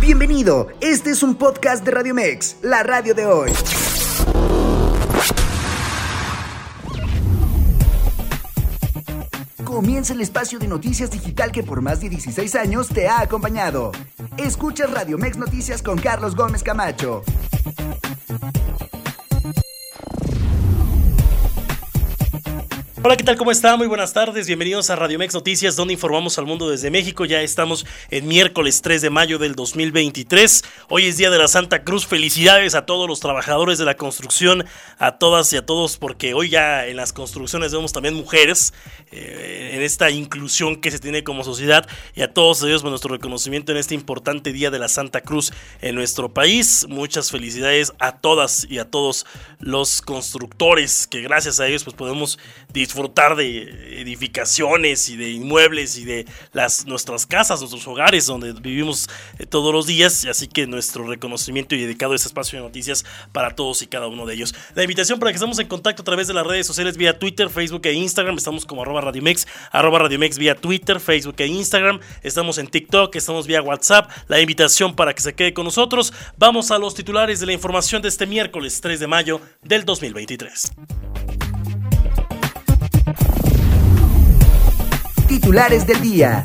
Bienvenido, este es un podcast de Radio Mex, la radio de hoy. Comienza el espacio de noticias digital que por más de 16 años te ha acompañado. Escucha Radio Mex Noticias con Carlos Gómez Camacho. Hola, ¿qué tal? ¿Cómo está? Muy buenas tardes. Bienvenidos a Radio Mex Noticias, donde informamos al mundo desde México. Ya estamos en miércoles 3 de mayo del 2023. Hoy es Día de la Santa Cruz. Felicidades a todos los trabajadores de la construcción, a todas y a todos, porque hoy ya en las construcciones vemos también mujeres, eh, en esta inclusión que se tiene como sociedad. Y a todos ellos, pues, nuestro reconocimiento en este importante Día de la Santa Cruz en nuestro país. Muchas felicidades a todas y a todos los constructores, que gracias a ellos pues podemos disfrutar disfrutar de edificaciones y de inmuebles y de las, nuestras casas, nuestros hogares donde vivimos eh, todos los días. Así que nuestro reconocimiento y dedicado a este espacio de noticias para todos y cada uno de ellos. La invitación para que estemos en contacto a través de las redes sociales vía Twitter, Facebook e Instagram. Estamos como arroba Radiomex, arroba Radiomex vía Twitter, Facebook e Instagram. Estamos en TikTok, estamos vía WhatsApp. La invitación para que se quede con nosotros. Vamos a los titulares de la información de este miércoles 3 de mayo del 2023. Titulares del día.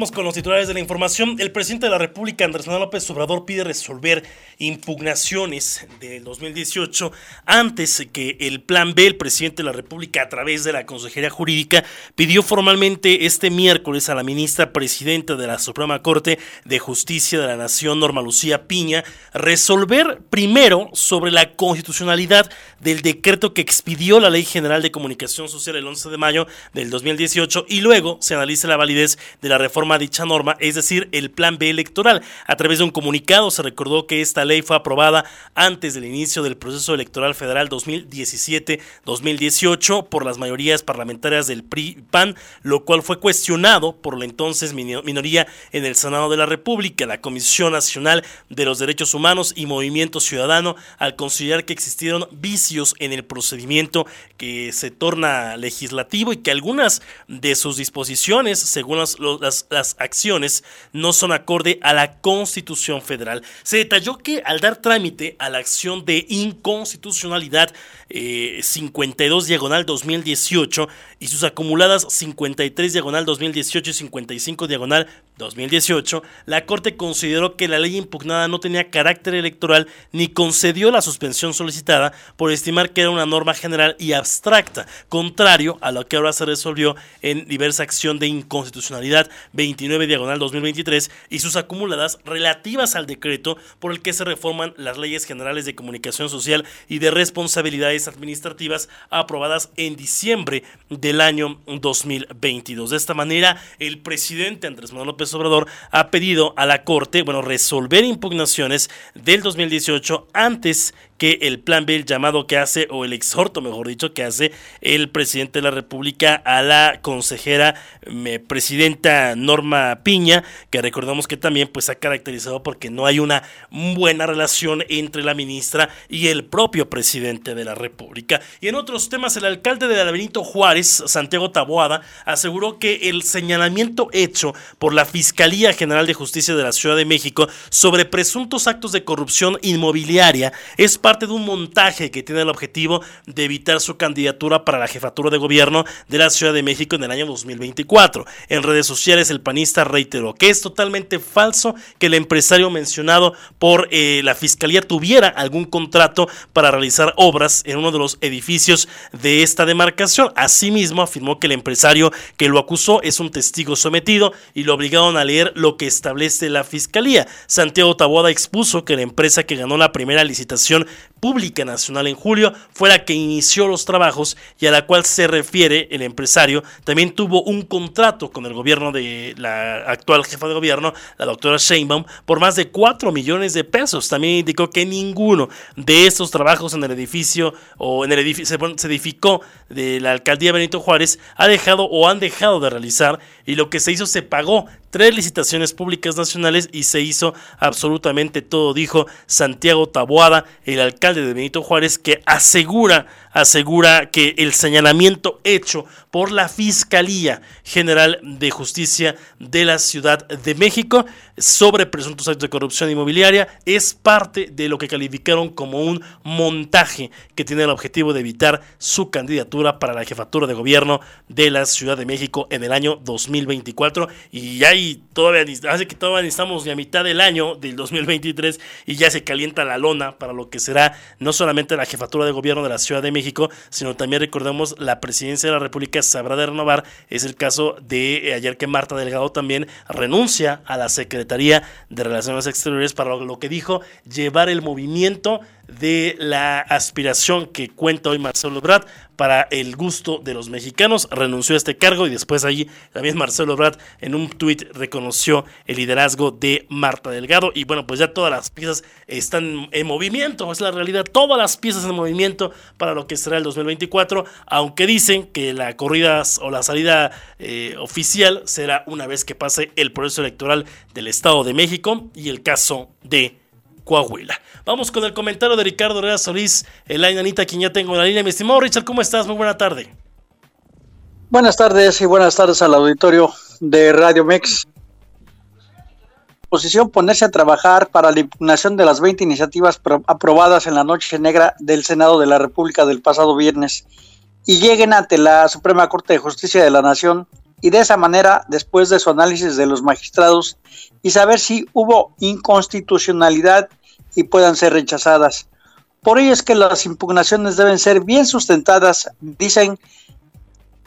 Con los titulares de la información. El presidente de la República, Andrés Manuel López Obrador, pide resolver impugnaciones del 2018 antes que el plan B. El presidente de la República, a través de la Consejería Jurídica, pidió formalmente este miércoles a la ministra presidenta de la Suprema Corte de Justicia de la Nación, Norma Lucía Piña, resolver primero sobre la constitucionalidad del decreto que expidió la Ley General de Comunicación Social el 11 de mayo del 2018 y luego se analice la validez de la reforma dicha norma, es decir, el Plan B electoral. A través de un comunicado se recordó que esta ley fue aprobada antes del inicio del proceso electoral federal 2017-2018 por las mayorías parlamentarias del PRI-PAN, lo cual fue cuestionado por la entonces minoría en el Senado de la República, la Comisión Nacional de los Derechos Humanos y Movimiento Ciudadano, al considerar que existieron vicios en el procedimiento que se torna legislativo y que algunas de sus disposiciones, según las acciones no son acorde a la Constitución Federal. Se detalló que al dar trámite a la acción de inconstitucionalidad 52 eh, diagonal 2018 y sus acumuladas 53 diagonal 2018 y 55 diagonal 2018, la Corte consideró que la ley impugnada no tenía carácter electoral ni concedió la suspensión solicitada por estimar que era una norma general y abstracta, contrario a lo que ahora se resolvió en diversa acción de inconstitucionalidad 29 diagonal 2023 y sus acumuladas relativas al decreto por el que se reforman las leyes generales de comunicación social y de responsabilidades administrativas aprobadas en diciembre del año 2022. De esta manera, el presidente Andrés Manuel López Obrador ha pedido a la Corte, bueno, resolver impugnaciones del 2018 antes que el plan B, el llamado que hace, o el exhorto, mejor dicho, que hace el presidente de la República a la consejera presidenta Norma Piña, que recordamos que también pues ha caracterizado porque no hay una buena relación entre la ministra y el propio presidente de la República. Y en otros temas, el alcalde de Benito Juárez, Santiago Taboada, aseguró que el señalamiento hecho por la Fiscalía General de Justicia de la Ciudad de México sobre presuntos actos de corrupción inmobiliaria es para parte de un montaje que tiene el objetivo de evitar su candidatura para la jefatura de gobierno de la Ciudad de México en el año 2024. En redes sociales el panista reiteró que es totalmente falso que el empresario mencionado por eh, la fiscalía tuviera algún contrato para realizar obras en uno de los edificios de esta demarcación. Asimismo afirmó que el empresario que lo acusó es un testigo sometido y lo obligaron a leer lo que establece la fiscalía. Santiago Taboada expuso que la empresa que ganó la primera licitación Pública Nacional en julio fue la que inició los trabajos y a la cual se refiere el empresario. También tuvo un contrato con el gobierno de la actual jefa de gobierno, la doctora Sheinbaum, por más de 4 millones de pesos. También indicó que ninguno de estos trabajos en el edificio o en el edificio se edificó de la alcaldía Benito Juárez ha dejado o han dejado de realizar y lo que se hizo se pagó tres licitaciones públicas nacionales y se hizo absolutamente todo, dijo Santiago Taboada, el alcalde de Benito Juárez, que asegura asegura que el señalamiento hecho por la Fiscalía General de Justicia de la Ciudad de México sobre presuntos actos de corrupción inmobiliaria es parte de lo que calificaron como un montaje que tiene el objetivo de evitar su candidatura para la jefatura de gobierno de la Ciudad de México en el año 2024 y ahí todavía hace que todavía estamos a mitad del año del 2023 y ya se calienta la lona para lo que será no solamente la jefatura de gobierno de la Ciudad de México, sino también recordemos la presidencia de la República se habrá de renovar, es el caso de eh, ayer que Marta Delgado también renuncia a la Secretaría de Relaciones Exteriores para lo que dijo llevar el movimiento de la aspiración que cuenta hoy Marcelo Brad para el gusto de los mexicanos. Renunció a este cargo y después allí también Marcelo Brad en un tuit reconoció el liderazgo de Marta Delgado. Y bueno, pues ya todas las piezas están en movimiento, es la realidad, todas las piezas en movimiento para lo que será el 2024, aunque dicen que la corrida o la salida eh, oficial será una vez que pase el proceso electoral del Estado de México y el caso de Coahuila. Vamos con el comentario de Ricardo Herrera Solís, el Anita, quien ya tengo en la línea. Mi estimado Richard, ¿cómo estás? Muy buena tarde. Buenas tardes y buenas tardes al auditorio de Radio Mex. Posición ponerse a trabajar para la impugnación de las 20 iniciativas aprobadas en la noche negra del Senado de la República del pasado viernes y lleguen ante la Suprema Corte de Justicia de la Nación y de esa manera, después de su análisis de los magistrados y saber si hubo inconstitucionalidad y puedan ser rechazadas. Por ello es que las impugnaciones deben ser bien sustentadas. Dicen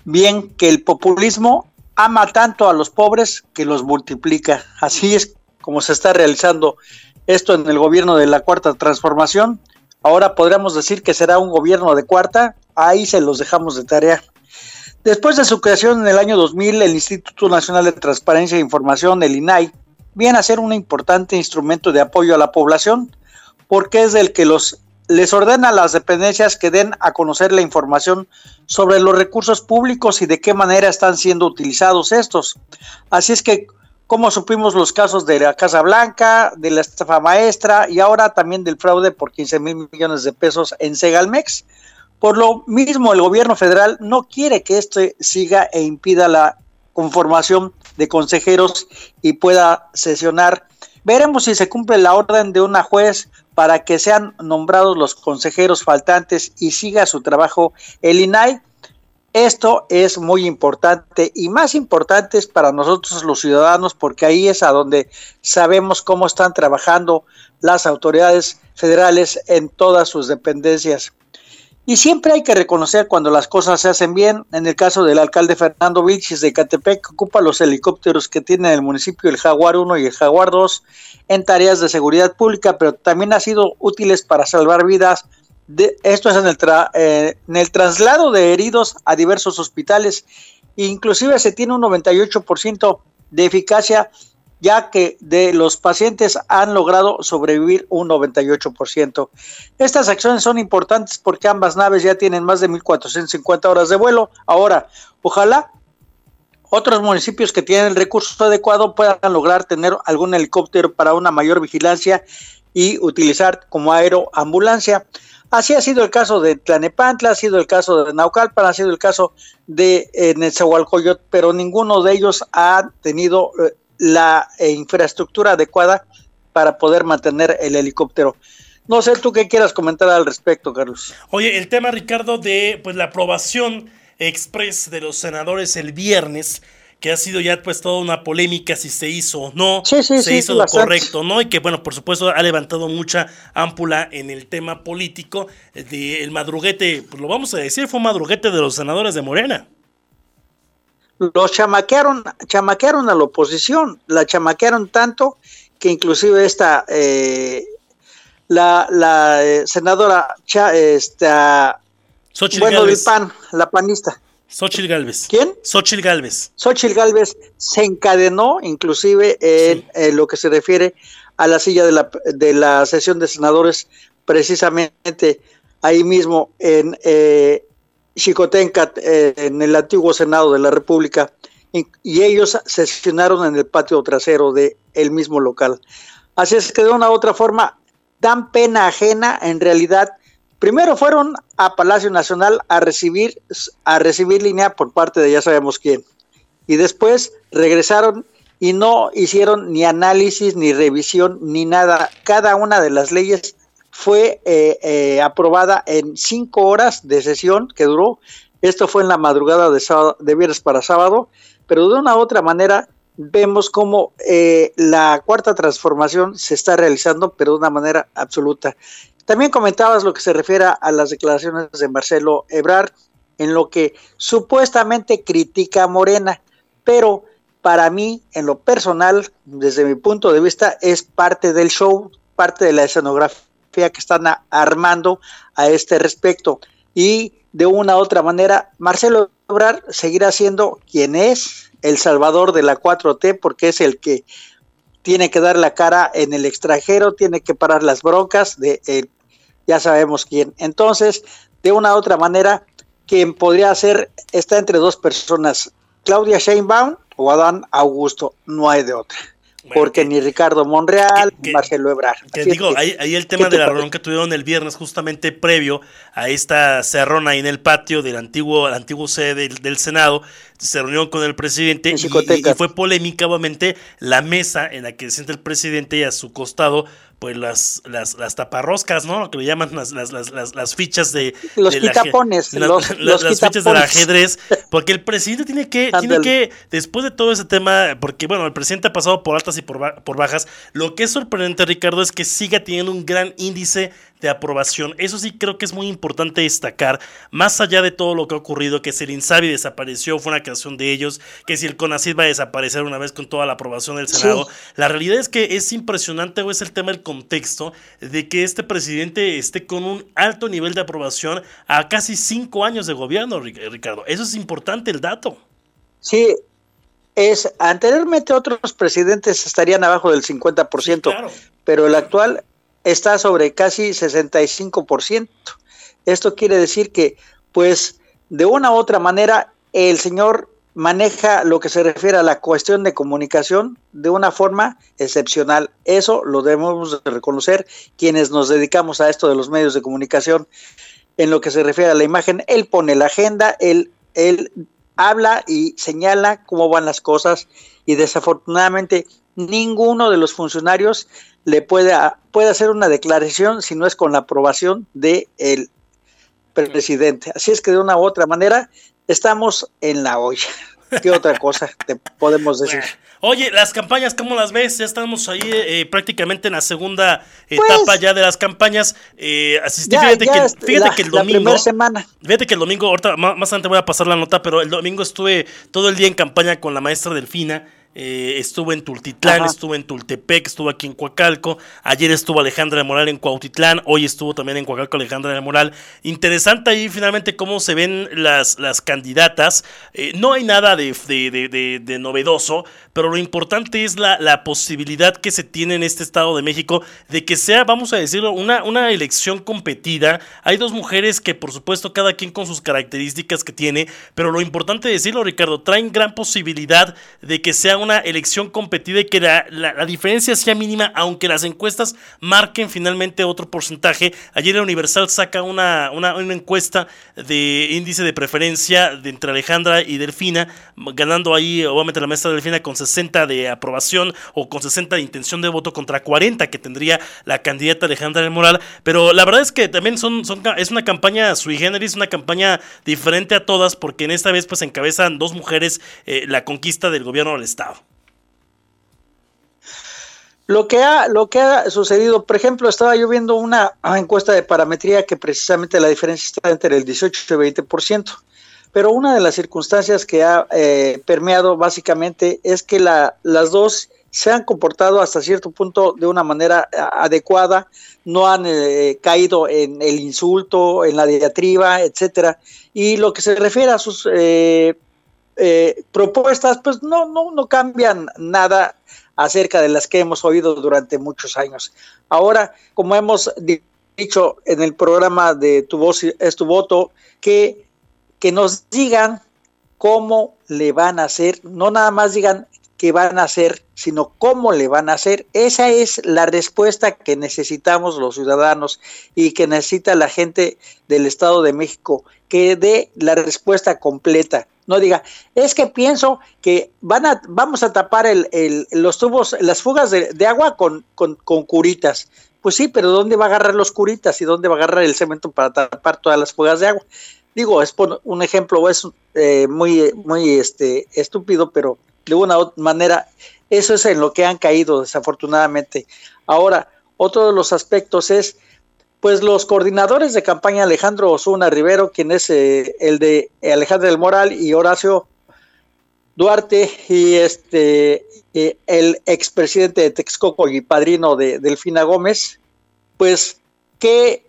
bien que el populismo ama tanto a los pobres que los multiplica. Así es como se está realizando esto en el gobierno de la Cuarta Transformación. Ahora podríamos decir que será un gobierno de cuarta. Ahí se los dejamos de tarea. Después de su creación en el año 2000, el Instituto Nacional de Transparencia e Información, el INAI, viene a ser un importante instrumento de apoyo a la población, porque es el que los, les ordena a las dependencias que den a conocer la información sobre los recursos públicos y de qué manera están siendo utilizados estos. Así es que, como supimos los casos de la Casa Blanca, de la estafa maestra y ahora también del fraude por 15 mil millones de pesos en Segalmex, por lo mismo, el gobierno federal no quiere que esto siga e impida la conformación de consejeros y pueda sesionar. Veremos si se cumple la orden de una juez para que sean nombrados los consejeros faltantes y siga su trabajo el INAI. Esto es muy importante y más importante es para nosotros los ciudadanos porque ahí es a donde sabemos cómo están trabajando las autoridades federales en todas sus dependencias. Y siempre hay que reconocer cuando las cosas se hacen bien. En el caso del alcalde Fernando Vilches de Catepec, ocupa los helicópteros que tiene el municipio, el Jaguar 1 y el Jaguar 2, en tareas de seguridad pública, pero también ha sido útiles para salvar vidas. De, esto es en el, eh, en el traslado de heridos a diversos hospitales. Inclusive se tiene un 98% de eficacia ya que de los pacientes han logrado sobrevivir un 98%. Estas acciones son importantes porque ambas naves ya tienen más de 1.450 horas de vuelo. Ahora, ojalá otros municipios que tienen el recurso adecuado puedan lograr tener algún helicóptero para una mayor vigilancia y utilizar como aeroambulancia. Así ha sido el caso de Tlanepantla, ha sido el caso de Naucalpan, ha sido el caso de eh, pero ninguno de ellos ha tenido eh, la eh, infraestructura adecuada para poder mantener el helicóptero. No sé tú qué quieras comentar al respecto, Carlos. Oye, el tema, Ricardo, de pues la aprobación express de los senadores el viernes, que ha sido ya pues toda una polémica si se hizo o no, se hizo lo correcto, ¿no? Y que bueno, por supuesto ha levantado mucha ámpula en el tema político del madruguete, pues lo vamos a decir, fue un madruguete de los senadores de Morena los chamaquearon, chamaquearon a la oposición, la chamaquearon tanto que inclusive esta, eh, la, la eh, senadora esta, bueno, del PAN, la panista. Xochil Galvez. ¿Quién? Xochil Galvez. Xochil Galvez se encadenó inclusive en, lo que se refiere a la silla de la, de la sesión de senadores, precisamente ahí mismo en, eh, Chicotenca eh, en el antiguo Senado de la República y, ellos sesionaron en el patio trasero del el mismo local. Así es que de una u otra forma dan pena ajena en realidad, Primero fueron a Palacio Nacional a recibir, a recibir línea por parte de ya sabemos quién. Y después regresaron y no hicieron ni análisis, ni revisión, ni nada. Cada una de las leyes fue eh, eh, aprobada en cinco horas de sesión que duró. Esto fue en la madrugada de, sábado, de viernes para sábado, pero de una u otra manera vemos cómo eh, la cuarta transformación se está realizando, pero de una manera absoluta. También comentabas lo que se refiere a las declaraciones de Marcelo Ebrard, en lo que supuestamente critica a Morena, pero para mí, en lo personal, desde mi punto de vista, es parte del show, parte de la escenografía que están armando a este respecto. Y de una u otra manera, Marcelo Ebrard seguirá siendo quien es, el salvador de la 4T, porque es el que tiene que dar la cara en el extranjero, tiene que parar las broncas de ya sabemos quién. Entonces, de una u otra manera, quien podría ser está entre dos personas, Claudia Sheinbaum o Adán Augusto, no hay de otra porque ni Ricardo Monreal, ni Marcelo Ebrard. Que digo, ahí, el tema de la reunión que tuvieron el viernes, justamente previo a esta cerrona ahí en el patio del antiguo, antiguo sede del, Senado, se reunió con el presidente y, y, fue polémica, obviamente, la mesa en la que se siente el presidente y a su costado pues las, las, las taparroscas, ¿no? Lo que le llaman las, las, las, las fichas de... Los quitapones. los, las fichas del ajedrez, porque el presidente tiene que, tiene que, después de todo ese tema, porque bueno, el presidente ha pasado por altas y por, por bajas, lo que es sorprendente, Ricardo, es que siga teniendo un gran índice de aprobación. Eso sí creo que es muy importante destacar, más allá de todo lo que ha ocurrido, que si el Insabi desapareció, fue una creación de ellos, que si el CONACID va a desaparecer una vez con toda la aprobación del Senado, la realidad es que es impresionante, o es el tema del contexto, de que este presidente esté con un alto nivel de aprobación a casi cinco años de gobierno, Ricardo. Eso es importante el dato. Sí, es anteriormente otros presidentes estarían abajo del 50%, pero el actual está sobre casi 65%. Esto quiere decir que, pues, de una u otra manera, el señor maneja lo que se refiere a la cuestión de comunicación de una forma excepcional. Eso lo debemos reconocer quienes nos dedicamos a esto de los medios de comunicación. En lo que se refiere a la imagen, él pone la agenda, él, él habla y señala cómo van las cosas y desafortunadamente ninguno de los funcionarios le puede, puede hacer una declaración si no es con la aprobación del el presidente. Así es que de una u otra manera estamos en la olla. ¿Qué otra cosa te podemos decir? Oye, las campañas, ¿cómo las ves? Ya estamos ahí eh, prácticamente en la segunda etapa pues, ya de las campañas. Eh, asistí, fíjate, que, fíjate que el domingo. semana. Fíjate que el domingo, ahorita más, más adelante voy a pasar la nota, pero el domingo estuve todo el día en campaña con la maestra Delfina. Eh, estuvo en Tultitlán, estuvo en Tultepec, estuvo aquí en Coacalco. Ayer estuvo Alejandra de Moral en Cuautitlán, hoy estuvo también en Coacalco Alejandra de Moral. Interesante ahí finalmente cómo se ven las, las candidatas. Eh, no hay nada de, de, novedoso, pero lo importante es la, la, posibilidad que se tiene en este Estado de México de que sea, vamos a decirlo, una, una elección competida. Hay dos mujeres que, por supuesto, cada quien con sus características que tiene, pero lo importante decirlo, Ricardo, traen gran posibilidad de que sea una elección competida y que la, diferencia sea mínima, aunque las encuestas marquen finalmente otro porcentaje. Ayer el Universal saca una, una, encuesta de índice de preferencia de entre Alejandra y Delfina, ganando ahí obviamente la maestra Delfina con 60 de aprobación o con 60 de intención de voto contra 40 que tendría la candidata Alejandra del Moral. Pero la verdad es que también son, son, es una campaña sui generis, una campaña diferente a todas, porque en esta vez pues encabezan dos mujeres eh, la conquista del gobierno del Estado. Lo que, ha, lo que ha sucedido, por ejemplo, estaba yo viendo una encuesta de parametría que precisamente la diferencia está entre el 18 y el 20%, pero una de las circunstancias que ha eh, permeado básicamente es que la, las dos se han comportado hasta cierto punto de una manera adecuada, no han eh, caído en el insulto, en la diatriba, etcétera. Y lo que se refiere a sus eh, propuestas, pues no, no, no cambian nada acerca de las que hemos oído durante muchos años. Ahora, como hemos dicho en el programa de Tu voz es tu voto, que, que nos digan cómo le van a hacer, no nada más digan qué van a hacer, sino cómo le van a hacer. Esa es la respuesta que necesitamos los ciudadanos y que necesita la gente del Estado de México, que dé la respuesta completa. No diga, es que pienso que van a, vamos a tapar el, los tubos, las fugas de, agua con, con, curitas. Pues sí, pero ¿dónde va a agarrar los curitas y dónde va a agarrar el cemento para tapar todas las fugas de agua? Digo, es por un ejemplo, es eh, muy, muy este, estúpido, pero de una manera, eso es en lo que han caído desafortunadamente. Ahora, otro de los aspectos es, pues los coordinadores de campaña Alejandro Osuna Rivero, quien es eh, el de Alejandro del Moral y Horacio Duarte y este el expresidente de Texcoco y padrino de Delfina Gómez, pues ¿qué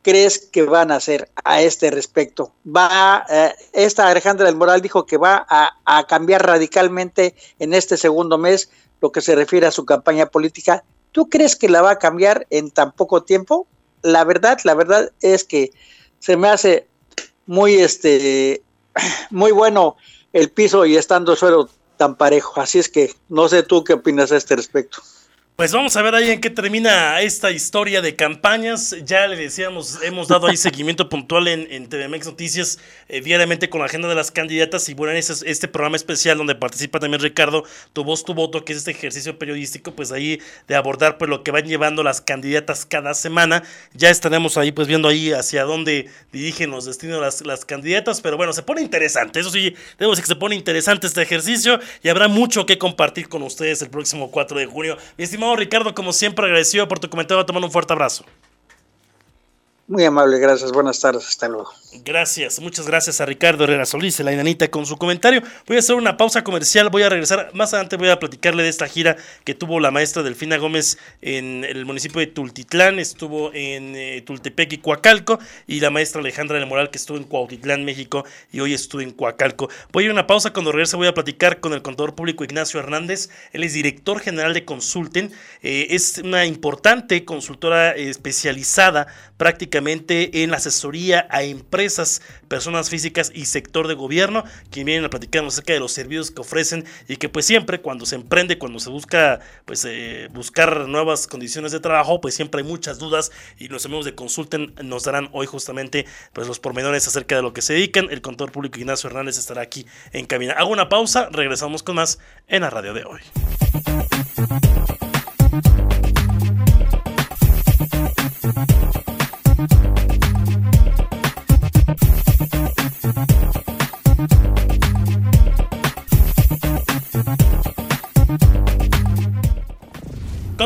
crees que van a hacer a este respecto? Va, eh, esta Alejandra del Moral dijo que va a, cambiar radicalmente en este segundo mes lo que se refiere a su campaña política. ¿Tú crees que la va a cambiar en tan poco tiempo? La verdad, la verdad es que se me hace muy, este, muy bueno el piso y estando el suelo tan parejo. Así es que no sé tú qué opinas a este respecto. Pues vamos a ver ahí en qué termina esta historia de campañas. Ya le decíamos, hemos dado ahí seguimiento puntual en, en TVMX Noticias eh, diariamente con la agenda de las candidatas. Y bueno, en este, programa especial donde participa también Ricardo, Tu Voz, Tu Voto, que es este ejercicio periodístico, pues ahí de abordar pues lo que van llevando las candidatas cada semana. Ya estaremos ahí pues viendo ahí hacia dónde dirigen los destinos las, las candidatas. Pero bueno, se pone interesante. Eso sí, debo decir que se pone interesante este ejercicio y habrá mucho que compartir con ustedes el próximo 4 de junio. Mi estimado Ricardo, como siempre, agradecido por tu comentario. Te mando un fuerte abrazo. Muy amable, gracias. Buenas tardes, hasta luego. Gracias, muchas gracias a Ricardo Herrera Solís, la enanita, con su comentario. Voy a hacer una pausa comercial, voy a regresar. Más adelante voy a platicarle de esta gira que tuvo la maestra Delfina Gómez en el municipio de Tultitlán, estuvo en eh, Tultepec y Coacalco, y la maestra Alejandra del Moral que estuvo en Cuautitlán, México, y hoy estuvo en Coacalco. Voy a ir a una pausa, cuando regrese voy a platicar con el contador público Ignacio Hernández. Él es director general de Consulten, eh, es una importante consultora especializada en la asesoría a empresas, personas físicas y sector de gobierno, que vienen a platicarnos acerca de los servicios que ofrecen y que pues siempre cuando se emprende, cuando se busca pues eh, buscar nuevas condiciones de trabajo, pues siempre hay muchas dudas y los amigos de Consulten nos darán hoy justamente pues los pormenores acerca de lo que se dedican. El contador público Ignacio Hernández estará aquí en cabina. Hago una pausa, regresamos con más en la radio de hoy.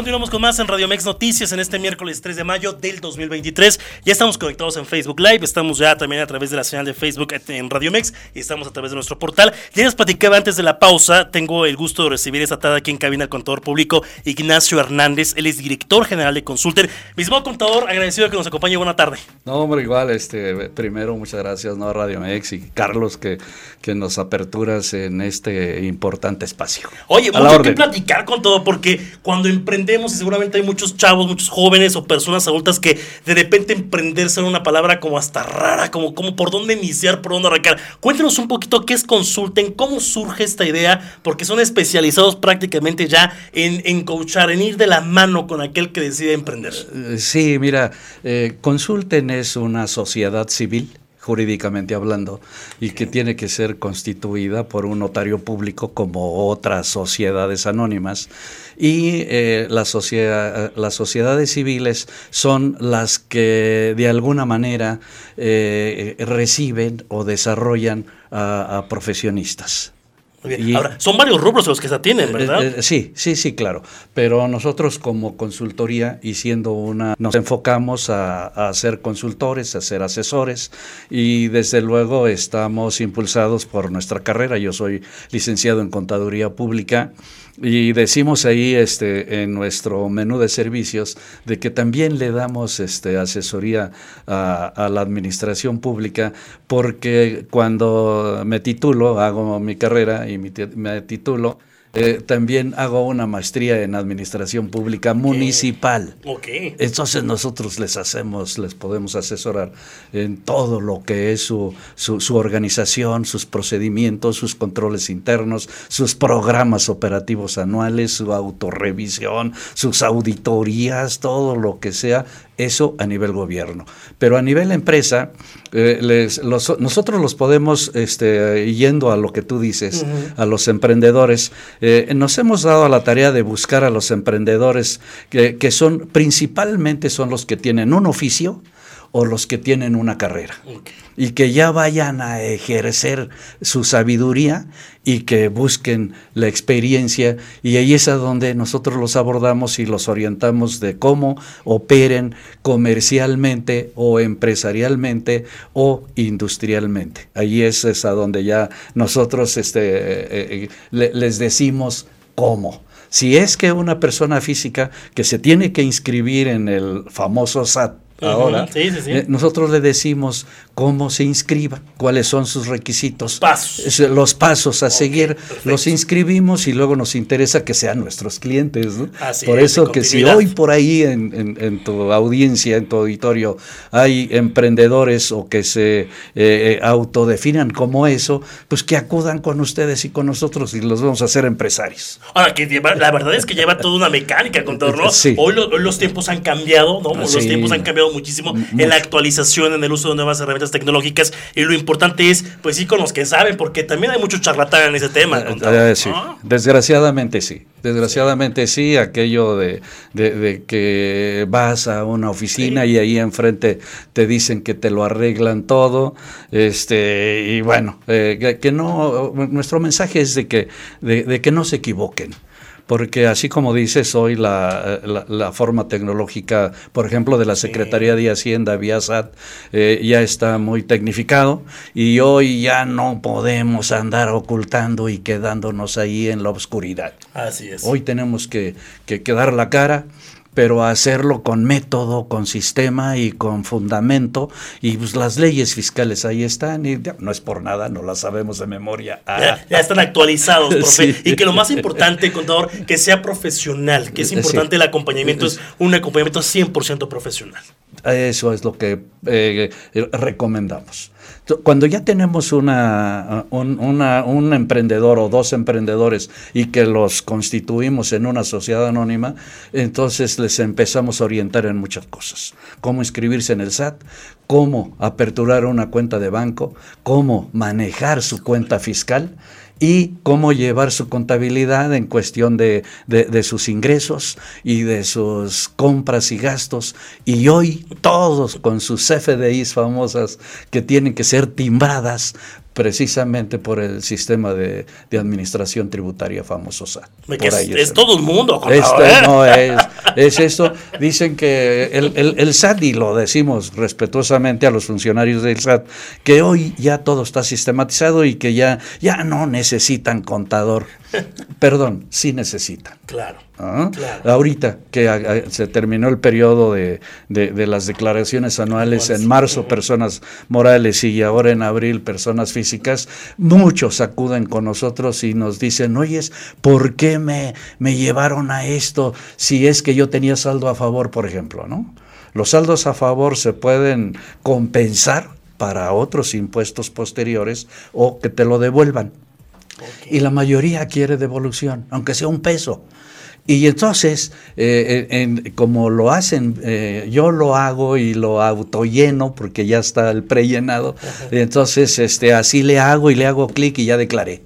Continuamos con más en Radio Mex Noticias en este miércoles 3 de mayo del 2023. Ya estamos conectados en Facebook Live, estamos ya también a través de la señal de Facebook en Radio Mex y estamos a través de nuestro portal. Ya les platicaba antes de la pausa, tengo el gusto de recibir esta tarde aquí en cabina el contador público Ignacio Hernández, él es director general de Consulter. Mismo contador, agradecido de que nos acompañe, buena tarde. No, hombre, igual, este, primero muchas gracias ¿no? a Radio Mex y Carlos que, que nos aperturas en este importante espacio. Oye, mucho que platicar con todo porque cuando emprendemos y seguramente hay muchos chavos, muchos jóvenes o personas adultas que de repente emprender será una palabra como hasta rara, como, como por dónde iniciar, por dónde arrancar. Cuéntenos un poquito qué es Consulten, cómo surge esta idea, porque son especializados prácticamente ya en, en coachar, en ir de la mano con aquel que decide emprender. Eh, sí, mira, eh, Consulten es una sociedad civil jurídicamente hablando, y que tiene que ser constituida por un notario público como otras sociedades anónimas. Y eh, la las sociedades civiles son las que de alguna manera eh, reciben o desarrollan a profesionistas. Ahora, son varios rubros los que se atienden, ¿verdad? Eh, eh, sí, sí, sí, claro. Pero nosotros como consultoría y siendo una, nos enfocamos a, a, ser consultores, a ser asesores y desde luego estamos impulsados por nuestra carrera. Yo soy licenciado en contaduría pública y decimos ahí este, en nuestro menú de servicios de que también le damos este, asesoría a, la administración pública porque cuando me titulo, hago mi carrera y me titulo, eh, también hago una maestría en administración pública municipal. Okay. Entonces nosotros les hacemos, les podemos asesorar en todo lo que es su, su, organización, sus procedimientos, sus controles internos, sus programas operativos anuales, su autorrevisión, sus auditorías, todo lo que sea eso a nivel gobierno. Pero a nivel empresa, eh, les, nosotros los podemos, este, yendo a lo que tú dices, a los emprendedores, eh, nos hemos dado a la tarea de buscar a los emprendedores que, que son, principalmente son los que tienen un oficio, o los que tienen una carrera. Y que ya vayan a ejercer su sabiduría y que busquen la experiencia. Y ahí es a donde nosotros los abordamos y los orientamos de cómo operen comercialmente o empresarialmente o industrialmente. Ahí es, a donde ya nosotros este, eh, eh, les decimos cómo. Si es que una persona física que se tiene que inscribir en el famoso SAT, ahora, eh, nosotros le decimos cómo se inscriba, cuáles son sus requisitos, pasos. los pasos a seguir, los inscribimos y luego nos interesa que sean nuestros clientes. por eso que si hoy por ahí en, tu audiencia, en tu auditorio, hay emprendedores o que se eh, eh, autodefinan como eso, pues que acudan con ustedes y con nosotros y los vamos a hacer empresarios. Ahora, que la verdad es que lleva toda una mecánica, con todo, ¿no? Hoy, los tiempos han cambiado, ¿no? Los tiempos han cambiado muchísimo en la actualización, en el uso de nuevas herramientas tecnológicas y lo importante es, pues sí, con los que saben, porque también hay mucho charlatán en ese tema. Eh, eh, sí. Desgraciadamente sí. Desgraciadamente sí, aquello de, que vas a una oficina y ahí enfrente te dicen que te lo arreglan todo, este y bueno, eh, que, no, nuestro mensaje es de que, de que no se equivoquen porque así como dices, hoy la, forma tecnológica, por ejemplo, de la Secretaría de Hacienda vía SAT, eh, ya está muy tecnificado y hoy ya no podemos andar ocultando y quedándonos ahí en la oscuridad. Así es. Hoy tenemos que, que, que dar la cara pero hacerlo con método, con sistema y con fundamento. Y pues las leyes fiscales ahí están, y no es por nada, no las sabemos de memoria. Ya, están actualizados, profe. Y que lo más importante, contador, que sea profesional, que es importante el acompañamiento, es un acompañamiento 100% profesional. Eso es lo que eh, recomendamos. Cuando ya tenemos una, un, emprendedor o dos emprendedores y que los constituimos en una sociedad anónima, entonces les empezamos a orientar en muchas cosas. Cómo inscribirse en el SAT, cómo aperturar una cuenta de banco, cómo manejar su cuenta fiscal y cómo llevar su contabilidad en cuestión de, sus ingresos y de sus compras y gastos. Y hoy todos con sus FDIs famosas que tienen que ser timbradas precisamente por el sistema de, administración tributaria famoso SAT. Es, todo el mundo. Este, no, es, es esto. Dicen que el, el, SAT, y lo decimos respetuosamente a los funcionarios del SAT, que hoy ya todo está sistematizado y que ya, ya no necesitan contador. Perdón, sí necesitan. Claro. ¿Ah? Ahorita que se terminó el periodo de, las declaraciones anuales, en marzo personas morales y ahora en abril personas físicas, muchos acuden con nosotros y nos dicen, oyes, ¿por qué me, me llevaron a esto si es que yo tenía saldo a favor, por ejemplo? ¿no? Los saldos a favor se pueden compensar para otros impuestos posteriores o que te lo devuelvan. Y la mayoría quiere devolución, aunque sea un peso. Y entonces, eh, como lo hacen, eh, yo lo hago y lo autolleno porque ya está el prellenado. Entonces, este, así le hago y le hago clic y ya declaré.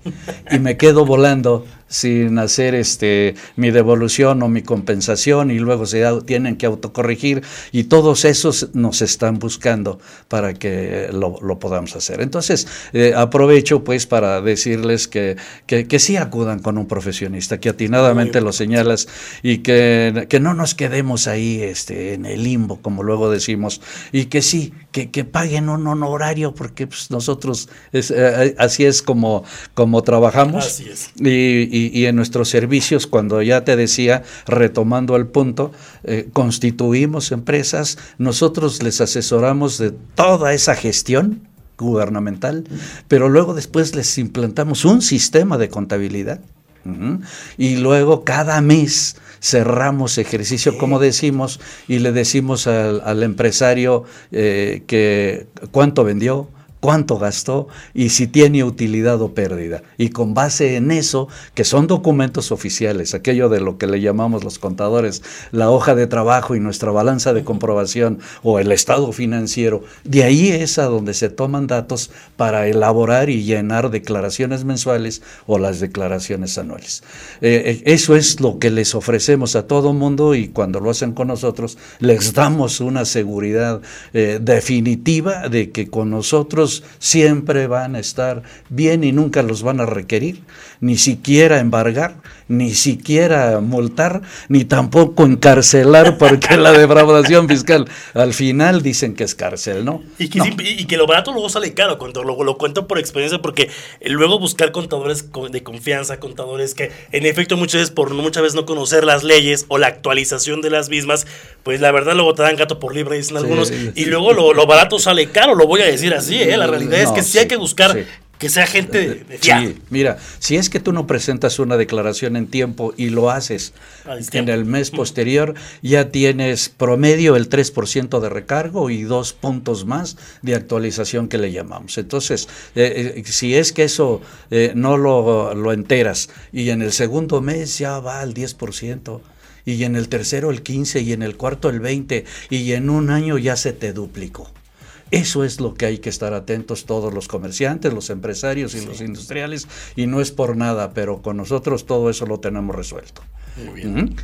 Y me quedo volando sin hacer este mi devolución o mi compensación y luego se tienen que autocorregir y todos esos nos están buscando para que lo, podamos hacer. Entonces, eh, aprovecho pues para decirles que, que, sí acudan con un profesionista, que atinadamente lo señalas y que, que, no nos quedemos ahí este, en el limbo, como luego decimos, y que sí, que, que paguen un honorario porque pues, nosotros eh, así es como, como trabajamos. Así es. Y, y, en nuestros servicios, cuando ya te decía, retomando el punto, eh, constituimos empresas, nosotros les asesoramos de toda esa gestión gubernamental, pero luego después les implantamos un sistema de contabilidad Y luego cada mes cerramos ejercicio, como decimos, y le decimos al, empresario eh, que cuánto vendió, cuánto gastó y si tiene utilidad o pérdida. Y con base en eso, que son documentos oficiales, aquello de lo que le llamamos los contadores, la hoja de trabajo y nuestra balanza de comprobación o el estado financiero, de ahí es a donde se toman datos para elaborar y llenar declaraciones mensuales o las declaraciones anuales. Eh, eh, eso es lo que les ofrecemos a todo mundo y cuando lo hacen con nosotros, les damos una seguridad eh, definitiva de que con nosotros siempre van a estar bien y nunca los van a requerir, ni siquiera embargar, ni siquiera multar, ni tampoco encarcelar, porque la defraudación fiscal al final dicen que es cárcel, ¿no? Y que, lo barato luego sale caro, cuando lo, lo cuento por experiencia, porque luego buscar contadores de confianza, contadores que en efecto muchas veces por muchas veces no conocer las leyes o la actualización de las mismas, pues la verdad luego te dan gato por libre, dicen algunos, y luego lo, barato sale caro, lo voy a decir así, ¿eh? la realidad es que sí, hay que buscar que sea gente de, Sí, mira, si es que tú no presentas una declaración en tiempo y lo haces en el mes posterior, ya tienes promedio el 3% de recargo y dos puntos más de actualización que le llamamos. Entonces, eh, eh, si es que eso eh, no lo, lo enteras y en el segundo mes ya va al 10%, y en el tercero el 15 y en el cuarto el 20 y en un año ya se te duplicó. Eso es lo que hay que estar atentos todos los comerciantes, los empresarios y los industriales, y no es por nada, pero con nosotros todo eso lo tenemos resuelto.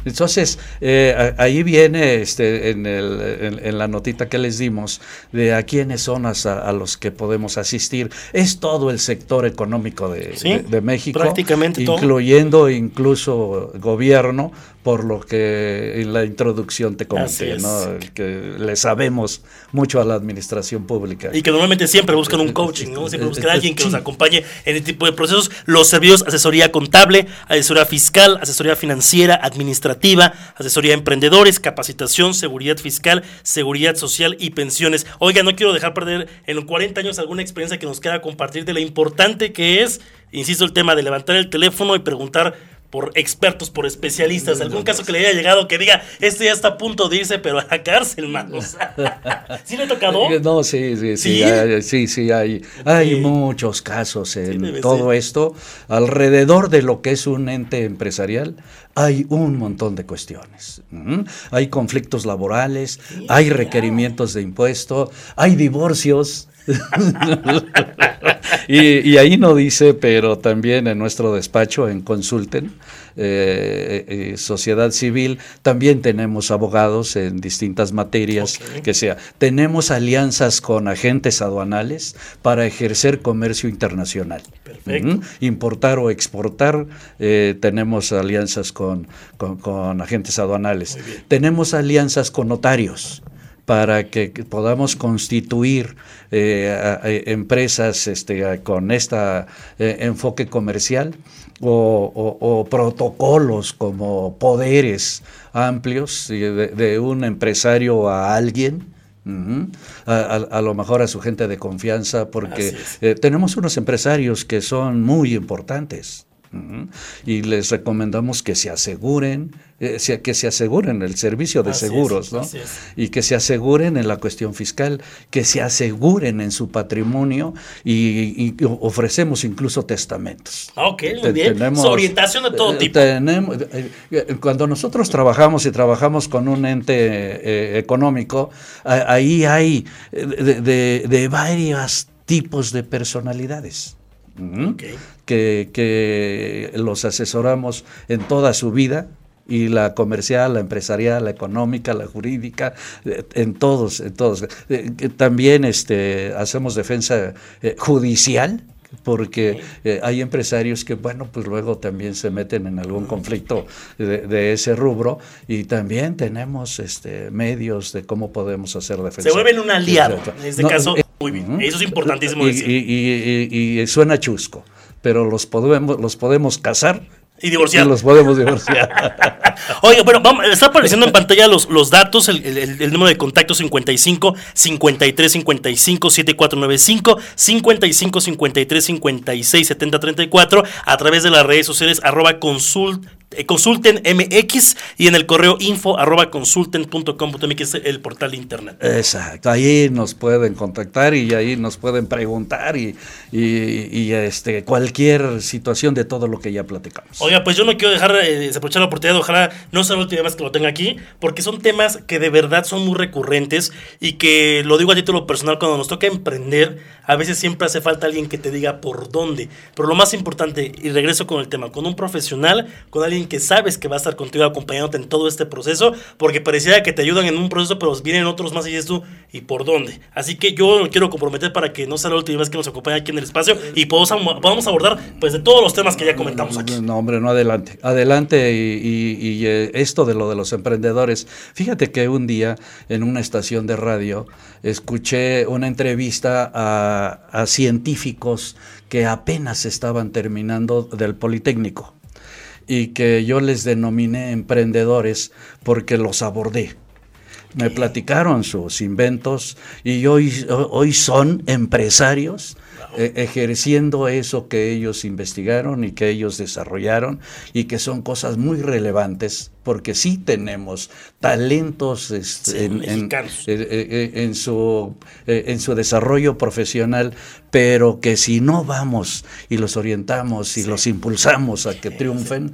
Entonces, eh, ahí viene este, en, el, en, la notita que les dimos de a quiénes son a, los que podemos asistir. Es todo el sector económico de, México, prácticamente incluyendo incluso gobierno, por lo que en la introducción te comenté, ¿no? que le sabemos mucho a la administración pública. Y que normalmente siempre buscan un coaching, ¿no? siempre buscan a alguien que los acompañe en este tipo de procesos. Los servicios, asesoría contable, asesoría fiscal, asesoría financiera, administrativa, asesoría a emprendedores, capacitación, seguridad fiscal, seguridad social y pensiones. Oiga, no quiero dejar perder en los 40 años alguna experiencia que nos quiera compartir de lo importante que es, insisto, el tema de levantar el teléfono y preguntar por expertos, por especialistas, algún caso que le haya llegado que diga, este ya está a punto de irse, pero a la cárcel, manos. ¿Sí le ha tocado? No, sí, sí, sí, sí, sí, hay, hay muchos casos en todo esto. Alrededor de lo que es un ente empresarial, hay un montón de cuestiones. Hay conflictos laborales, hay requerimientos de impuesto, hay divorcios. y, ahí no dice, pero también en nuestro despacho, en Consulten, eh, eh, Sociedad Civil, también tenemos abogados en distintas materias, que sea. Tenemos alianzas con agentes aduanales para ejercer comercio internacional. Importar o exportar, eh, tenemos alianzas con, con agentes aduanales. Tenemos alianzas con notarios para que podamos constituir eh, empresas este, con este enfoque comercial o, protocolos como poderes amplios de, un empresario a alguien. a, lo mejor a su gente de confianza, porque eh, tenemos unos empresarios que son muy importantes. Y les recomendamos que se aseguren, eh, que se aseguren el servicio de seguros, ¿no? Y que se aseguren en la cuestión fiscal, que se aseguren en su patrimonio y, ofrecemos incluso testamentos. Ah, ok, muy bien. Tenemos, orientación de todo eh, tipo. Tenemos, eh, cuando nosotros trabajamos y trabajamos con un ente económico, ahí hay de, de varios tipos de personalidades que, los asesoramos en toda su vida, y la comercial, la empresarial, la económica, la jurídica, eh, en todos, en todos. Eh, también este, hacemos defensa eh, judicial, porque hay empresarios que, bueno, pues luego también se meten en algún conflicto de, ese rubro y también tenemos este, medios de cómo podemos hacer defensa. Se vuelven un aliado, en este caso. Muy bien, eso es importantísimo y, decir. Y, suena chusco, pero los podemos, los podemos casar Y divorciar. Los podemos divorciar. Oye, bueno, vamos, está apareciendo en pantalla los, los datos, el, el, el número de contacto 55 53 55 7495 55 53 56 70 34 a través de las redes sociales arroba consult consulten MX y en el correo info arroba consulten.com.mx el portal de internet. Exacto, ahí nos pueden contactar y ahí nos pueden preguntar y, y, y este cualquier situación de todo lo que ya platicamos. Oiga, pues yo no quiero dejar eh, desaprovechar la oportunidad, ojalá no sea la última vez que lo tenga aquí, porque son temas que de verdad son muy recurrentes y que lo digo a título personal, cuando nos toca emprender, a veces siempre hace falta alguien que te diga por dónde. Pero lo más importante, y regreso con el tema, con un profesional, con alguien que sabes que va a estar contigo acompañándote en todo este proceso, porque pareciera que te ayudan en un proceso, pero vienen otros más y dices tú, ¿y por dónde? Así que yo quiero comprometer para que no sea la última vez que nos acompañe aquí en el espacio y podamos, abordar pues de todos los temas que ya comentamos aquí. No, hombre, no adelante. Adelante y, eh, esto de lo de los emprendedores. Fíjate que un día en una estación de radio escuché una entrevista a científicos que apenas estaban terminando del Politécnico y que yo les denominé emprendedores porque los abordé. Me platicaron sus inventos y hoy, hoy son empresarios ejerciendo eso que ellos investigaron y que ellos desarrollaron y que son cosas muy relevantes porque sí tenemos talentos este, Sí, en, en- mexicanos. eh, eh, en su, eh, en su desarrollo profesional, pero que si no vamos y los orientamos y los impulsamos a que triunfen,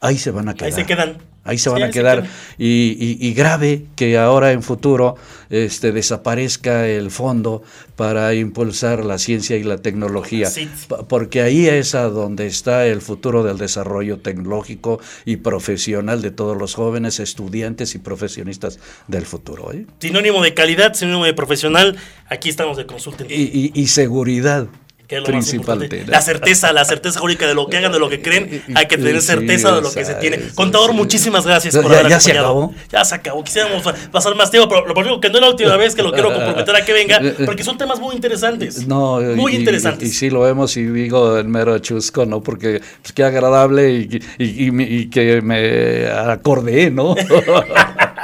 ahí se van a quedar. Ahí se quedan. Ahí se Sí, van a quedar. Y, y- y grave que ahora en futuro este, desaparezca el fondo para impulsar la ciencia y la tecnología, Sí. Porque ahí es a donde está el futuro del desarrollo tecnológico y profesional de todos los jóvenes estudiantes y profesionistas del futuro. ¿eh? Sinónimo de calidad, sinónimo de profesional, aquí estamos de consulta. Y seguridad. Que es lo más importante. principalmente. La certeza, la certeza jurídica de lo que hagan, de lo que creen, hay que tener Sí, certeza de lo que se tiene. Contador, muchísimas gracias por ya- haber ya se acabó. Ya se acabó. Quisiéramos pasar más tiempo, pero lo único que no es la última vez que lo quiero comprometer a que venga, porque son temas muy interesantes. No, muy y- interesantes. Y, y sí lo vemos y digo en mero chusco, ¿no? Porque pues, qué agradable y, y que me acordé, ¿no?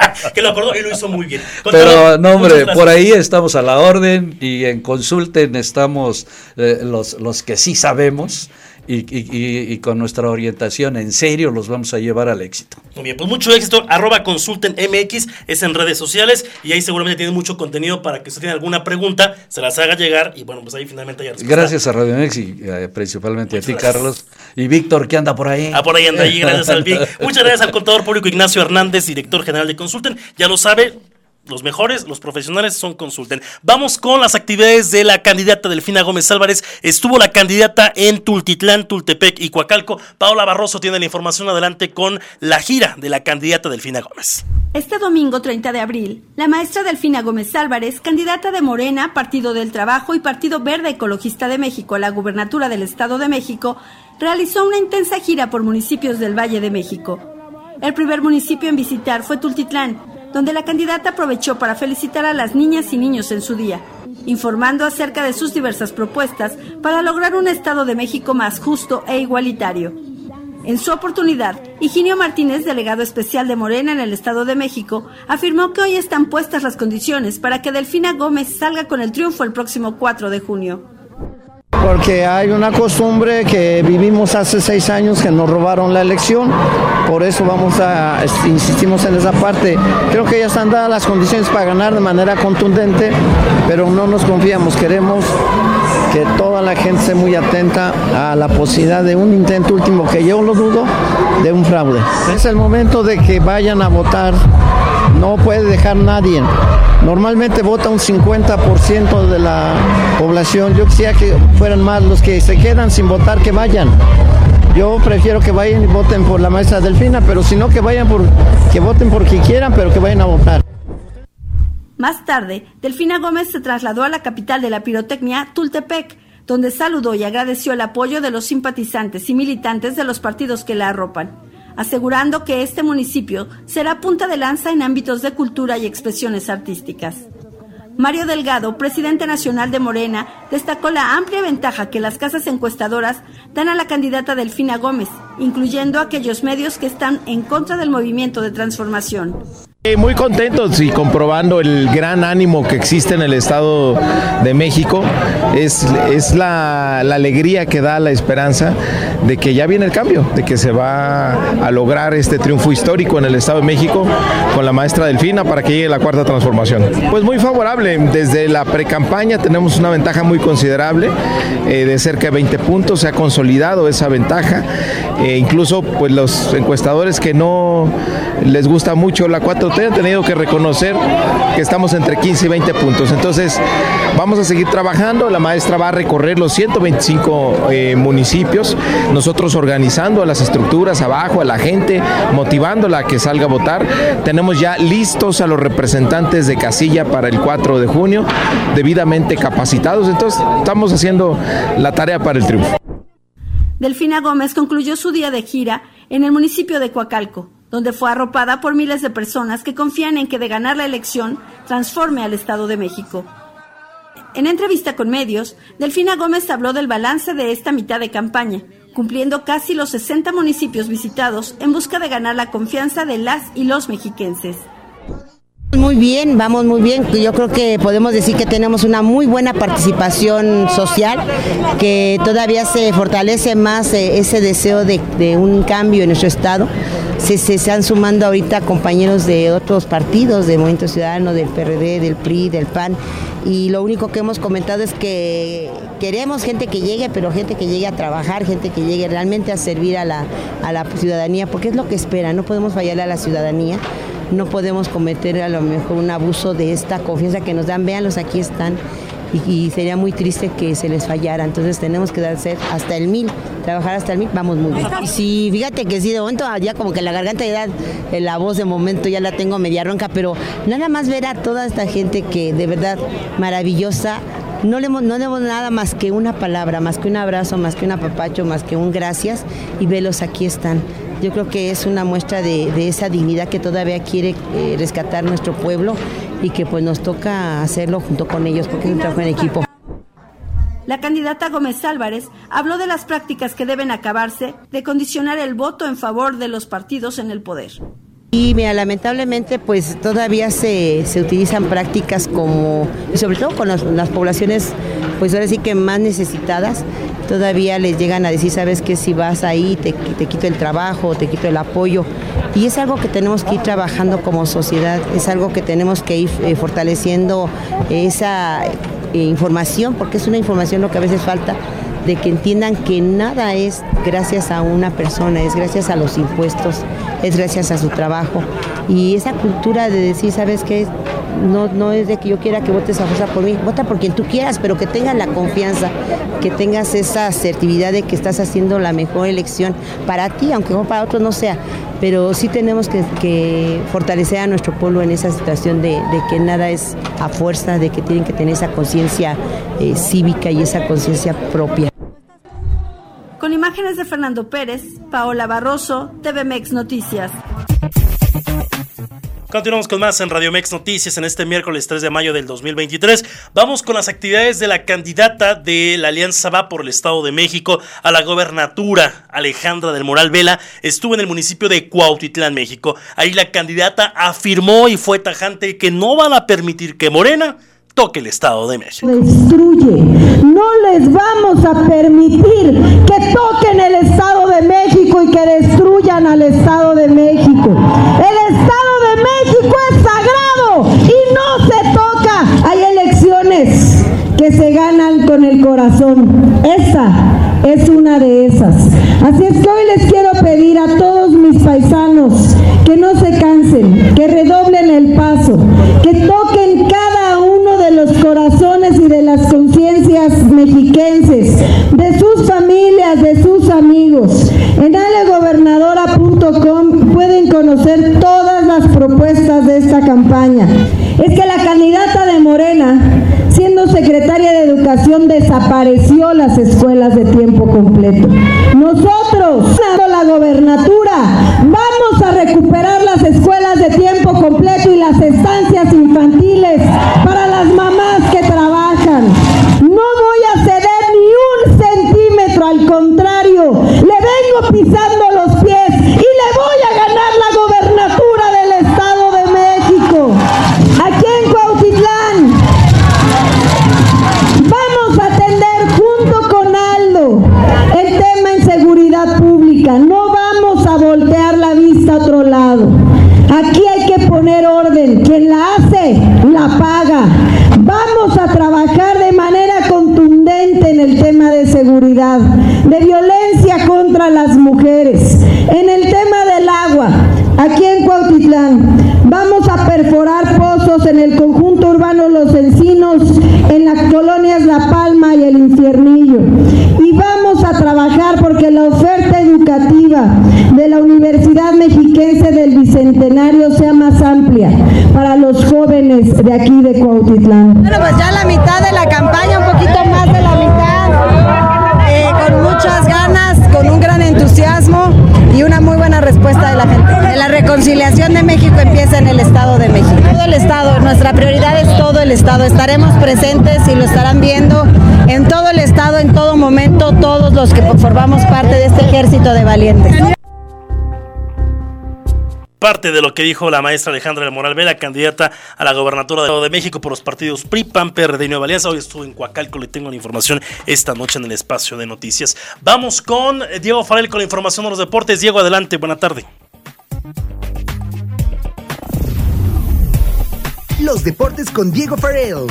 que lo acordó y lo hizo muy bien. Pero no, hombre, por ahí estamos a la orden y en consulten estamos eh, los, los que sí sabemos y, y- y- con nuestra orientación en serio los vamos a llevar al éxito. Muy bien, pues mucho éxito. Arroba consulten MX es en redes sociales y ahí seguramente tienen mucho contenido para que usted tenga alguna pregunta, se las haga llegar y bueno, pues ahí finalmente respuesta. Gracias a Radio Mex y eh, principalmente a ti, gracias. Carlos. Y Víctor, que anda por ahí. Ah, por ahí anda ahí, gracias al Vic. Muchas gracias al contador público Ignacio Hernández, director general de Consulten. Ya lo sabe, los mejores, los profesionales son Consulten. Vamos con las actividades de la candidata Delfina Gómez Álvarez. Estuvo la candidata en Tultitlán, Tultepec y Coacalco. Paola Barroso tiene la información adelante con la gira de la candidata Delfina Gómez. Este domingo 30 de abril, la maestra Delfina Gómez Álvarez, candidata de Morena, Partido del Trabajo y Partido Verde Ecologista de México a la gubernatura del Estado de México, realizó una intensa gira por municipios del Valle de México. El primer municipio en visitar fue Tultitlán, donde la candidata aprovechó para felicitar a las niñas y niños en su día, informando acerca de sus diversas propuestas para lograr un Estado de México más justo e igualitario. En su oportunidad, Higinio Martínez, delegado especial de Morena en el Estado de México, afirmó que hoy están puestas las condiciones para que Delfina Gómez salga con el triunfo el próximo 4 de junio. Porque hay una costumbre que vivimos hace seis años que nos robaron la elección, por eso vamos a, insistimos en esa parte. Creo que ya están dadas las condiciones para ganar de manera contundente, pero no nos confiamos, queremos que toda la gente esté muy atenta a la posibilidad de un intento último, que yo lo dudo, de un fraude. Es el momento de que vayan a votar, no puede dejar nadie. Normalmente vota un 50% de la población. Yo quisiera que fueran más los que se quedan sin votar, que vayan. Yo prefiero que vayan y voten por la maestra Delfina, pero si no que vayan por que voten por quien quieran, pero que vayan a votar. Más tarde, Delfina Gómez se trasladó a la capital de la pirotecnia, Tultepec, donde saludó y agradeció el apoyo de los simpatizantes y militantes de los partidos que la arropan, asegurando que este municipio será punta de lanza en ámbitos de cultura y expresiones artísticas. Mario Delgado, presidente nacional de Morena, destacó la amplia ventaja que las casas encuestadoras dan a la candidata Delfina Gómez, incluyendo aquellos medios que están en contra del movimiento de transformación. Eh, muy contentos y comprobando el gran ánimo que existe en el Estado de México. Es, es la, alegría que da la esperanza de que ya viene el cambio, de que se va a lograr este triunfo histórico en el Estado de México con la maestra Delfina para que llegue la cuarta transformación. Pues muy favorable, desde la pre-campaña tenemos una ventaja muy considerable, eh, de cerca de 20 puntos, se ha consolidado esa ventaja, e incluso pues los encuestadores que no les gusta mucho la 4 han tenido que reconocer que estamos entre 15 y 20 puntos. Entonces, vamos a seguir trabajando. La maestra va a recorrer los 125 eh, municipios, nosotros organizando a las estructuras abajo, a la gente, motivándola a que salga a votar. Tenemos ya listos a los representantes de casilla para el 4 de junio, debidamente capacitados. Entonces, estamos haciendo la tarea para el triunfo. Delfina Gómez concluyó su día de gira en el municipio de Coacalco donde fue arropada por miles de personas que confían en que de ganar la elección transforme al Estado de México. En entrevista con medios, Delfina Gómez habló del balance de esta mitad de campaña, cumpliendo casi los 60 municipios visitados en busca de ganar la confianza de las y los mexiquenses. Muy bien, vamos muy bien. Yo creo que podemos decir que tenemos una muy buena participación social, que todavía se fortalece más eh, ese deseo de, un cambio en nuestro Estado. Se, se, están sumando ahorita compañeros de otros partidos, de Movimiento Ciudadano, del PRD, del PRI, del PAN, y lo único que hemos comentado es que queremos gente que llegue, pero gente que llegue a trabajar, gente que llegue realmente a servir a la, a la ciudadanía, porque es lo que espera, no podemos fallarle a la ciudadanía no podemos cometer a lo mejor un abuso de esta confianza que nos dan, véanlos, aquí están. Y, sería muy triste que se les fallara. Entonces tenemos que darse hasta el mil, trabajar hasta el mil, vamos muy bien. Y sí, fíjate que sí, de momento ya como que la garganta ya, la voz de momento ya la tengo media ronca, pero nada más ver a toda esta gente que de verdad maravillosa, no le, no demos nada más que una palabra, más que un abrazo, más que un apapacho, más que un gracias y velos aquí están. Yo creo que es una muestra de, esa dignidad que todavía quiere eh, rescatar nuestro pueblo y que pues nos toca hacerlo junto con ellos porque es un trabajo en equipo. La candidata Gómez Álvarez habló de las prácticas que deben acabarse de condicionar el voto en favor de los partidos en el poder. Y mira, lamentablemente pues todavía se, utilizan prácticas como, sobre todo con las poblaciones pues ahora sí que más necesitadas, todavía les llegan a decir, sabes que si vas ahí te, te quito el trabajo, te quito el apoyo. Y es algo que tenemos que ir trabajando como sociedad, es algo que tenemos que ir eh, fortaleciendo esa eh, información, porque es una información lo que a veces falta de que entiendan que nada es gracias a una persona, es gracias a los impuestos, es gracias a su trabajo. Y esa cultura de decir, ¿sabes qué? No, no es de que yo quiera que votes a fuerza por mí, vota por quien tú quieras, pero que tengas la confianza, que tengas esa asertividad de que estás haciendo la mejor elección para ti, aunque para otros no sea. Pero sí tenemos que, fortalecer a nuestro pueblo en esa situación de, que nada es a fuerza, de que tienen que tener esa conciencia eh, cívica y esa conciencia propia. Con imágenes de Fernando Pérez, Paola Barroso, TVMex Noticias. Continuamos con más en Radio Mex Noticias en este miércoles 3 de mayo del 2023. Vamos con las actividades de la candidata de la Alianza Va por el Estado de México a la gobernatura, Alejandra del Moral Vela. Estuvo en el municipio de Cuautitlán, México. Ahí la candidata afirmó y fue tajante que no van a permitir que Morena toque el Estado de México. Destruye. No les vamos a permitir que toquen el Estado de México y que destruyan al Estado de México. El Estado de México es sagrado y no se toca. Hay elecciones se ganan con el corazón. Esa es una de esas. Así es que hoy les quiero pedir a todos mis paisanos que no se cansen, que redoblen el paso, que toquen cada uno de los corazones y de las conciencias mexiquenses, de sus familias, de sus amigos. En alegobernadora.com pueden conocer todas las propuestas de esta campaña. Es que la candidata de Morena, siendo secretaria de Educación, desapareció las escuelas de tiempo completo. Nosotros, la gobernatura, vamos a recuperar las escuelas de tiempo completo y las estancias infantiles, para las mamás Estado. Estaremos presentes y lo estarán viendo en todo el Estado, en todo momento, todos los que formamos parte de este ejército de valientes parte de lo que dijo la maestra Alejandra del Moral Vela, candidata a la gobernatura de México por los partidos PRI, PAN, PRD y Nueva Alianza. Hoy estuvo en Coacalco, le tengo la información esta noche en el espacio de noticias. Vamos con Diego Farel con la información de los deportes. Diego, adelante, buena tarde. Los deportes con Diego Farel.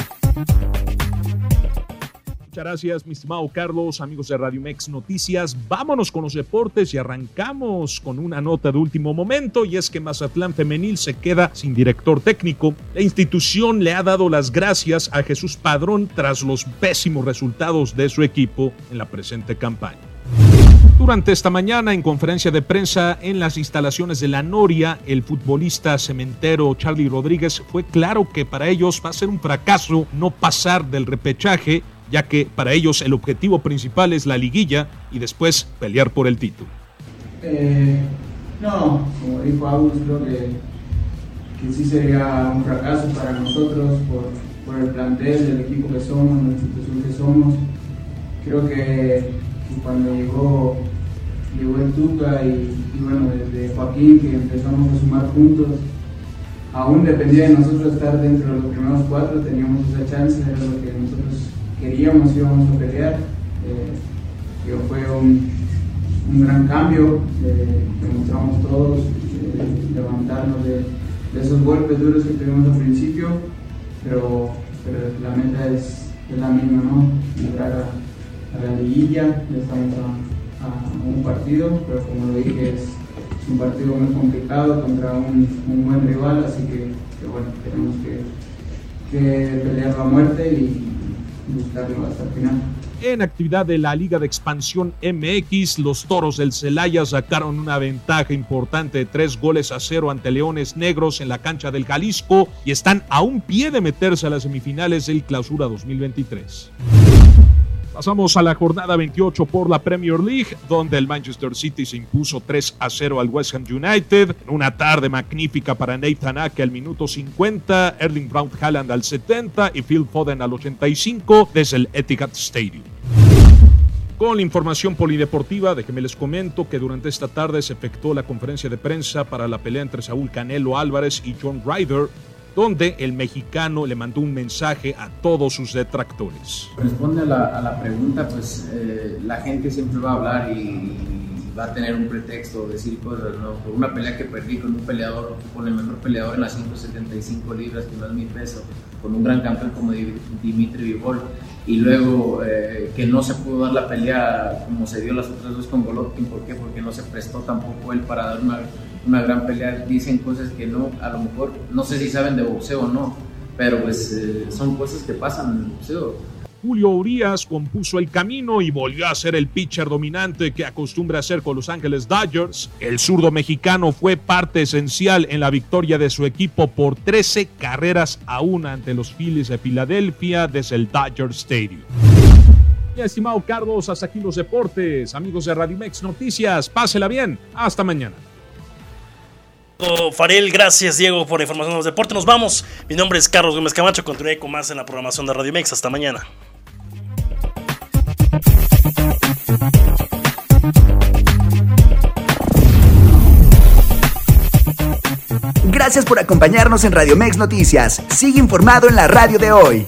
Muchas gracias, mi estimado Carlos, amigos de Radio Mex Noticias. Vámonos con los deportes y arrancamos con una nota de último momento y es que Mazatlán Femenil se queda sin director técnico. La institución le ha dado las gracias a Jesús Padrón tras los pésimos resultados de su equipo en la presente campaña. Durante esta mañana, en conferencia de prensa en las instalaciones de la Noria, el futbolista cementero Charlie Rodríguez fue claro que para ellos va a ser un fracaso no pasar del repechaje ya que para ellos el objetivo principal es la liguilla y después pelear por el título. Eh, no, como dijo Agus, creo que, que, sí sería un fracaso para nosotros por, por, el plantel del equipo que somos, la institución que somos. Creo que, cuando llegó, llegó el Tuca y, y, bueno, desde Joaquín que empezamos a sumar juntos, aún dependía de nosotros estar dentro de los primeros cuatro, teníamos esa chance, era lo que nosotros queríamos, íbamos a pelear. Eh, fue un, un, gran cambio, eh, demostramos todos eh, levantarnos de, esos golpes duros que tuvimos al principio, pero, pero la meta es, es, la misma, ¿no? A, a, la liguilla, ya estamos a, un partido, pero como lo dije, es, un partido muy complicado contra un, buen rival, así que, que bueno, tenemos que, que pelear la muerte y, buscarlo hasta el final. En actividad de la Liga de Expansión MX, los Toros del Celaya sacaron una ventaja importante de tres goles a cero ante Leones Negros en la cancha del Jalisco y están a un pie de meterse a las semifinales del Clausura 2023. Pasamos a la jornada 28 por la Premier League, donde el Manchester City se impuso 3 a 0 al West Ham United. Una tarde magnífica para Nathan Ake al minuto 50, Erling Brown Haaland al 70 y Phil Foden al 85 desde el Etihad Stadium. Con la información polideportiva, déjenme les comento que durante esta tarde se efectuó la conferencia de prensa para la pelea entre Saúl Canelo Álvarez y John Ryder donde el mexicano le mandó un mensaje a todos sus detractores. Responde a la, pregunta, pues eh, la gente siempre va a hablar y, va a tener un pretexto, decir cosas, ¿no? Por una pelea que perdí con un peleador, con el mejor peleador en las 175 libras, que no es mi peso, con un gran campeón como Dimitri Vivol, y luego eh, que no se pudo dar la pelea como se dio las otras dos con Golovkin, ¿por qué? Porque no se prestó tampoco él para dar una una gran pelea, dicen cosas que no, a lo mejor, no sé si saben de boxeo o no, pero pues eh, son cosas que pasan en el boxeo. Julio Urias compuso el camino y volvió a ser el pitcher dominante que acostumbra a ser con Los Ángeles Dodgers. El zurdo mexicano fue parte esencial en la victoria de su equipo por 13 carreras a una ante los Phillies de Filadelfia desde el Dodger Stadium. Mi estimado Carlos, hasta aquí los deportes. Amigos de Radimex Noticias, pásela bien. Hasta mañana. Farel, gracias Diego por la información de los deportes. Nos vamos. Mi nombre es Carlos Gómez Camacho. Continuaré con más en la programación de Radio Mex. Hasta mañana. Gracias por acompañarnos en Radio Mex Noticias. Sigue informado en la radio de hoy.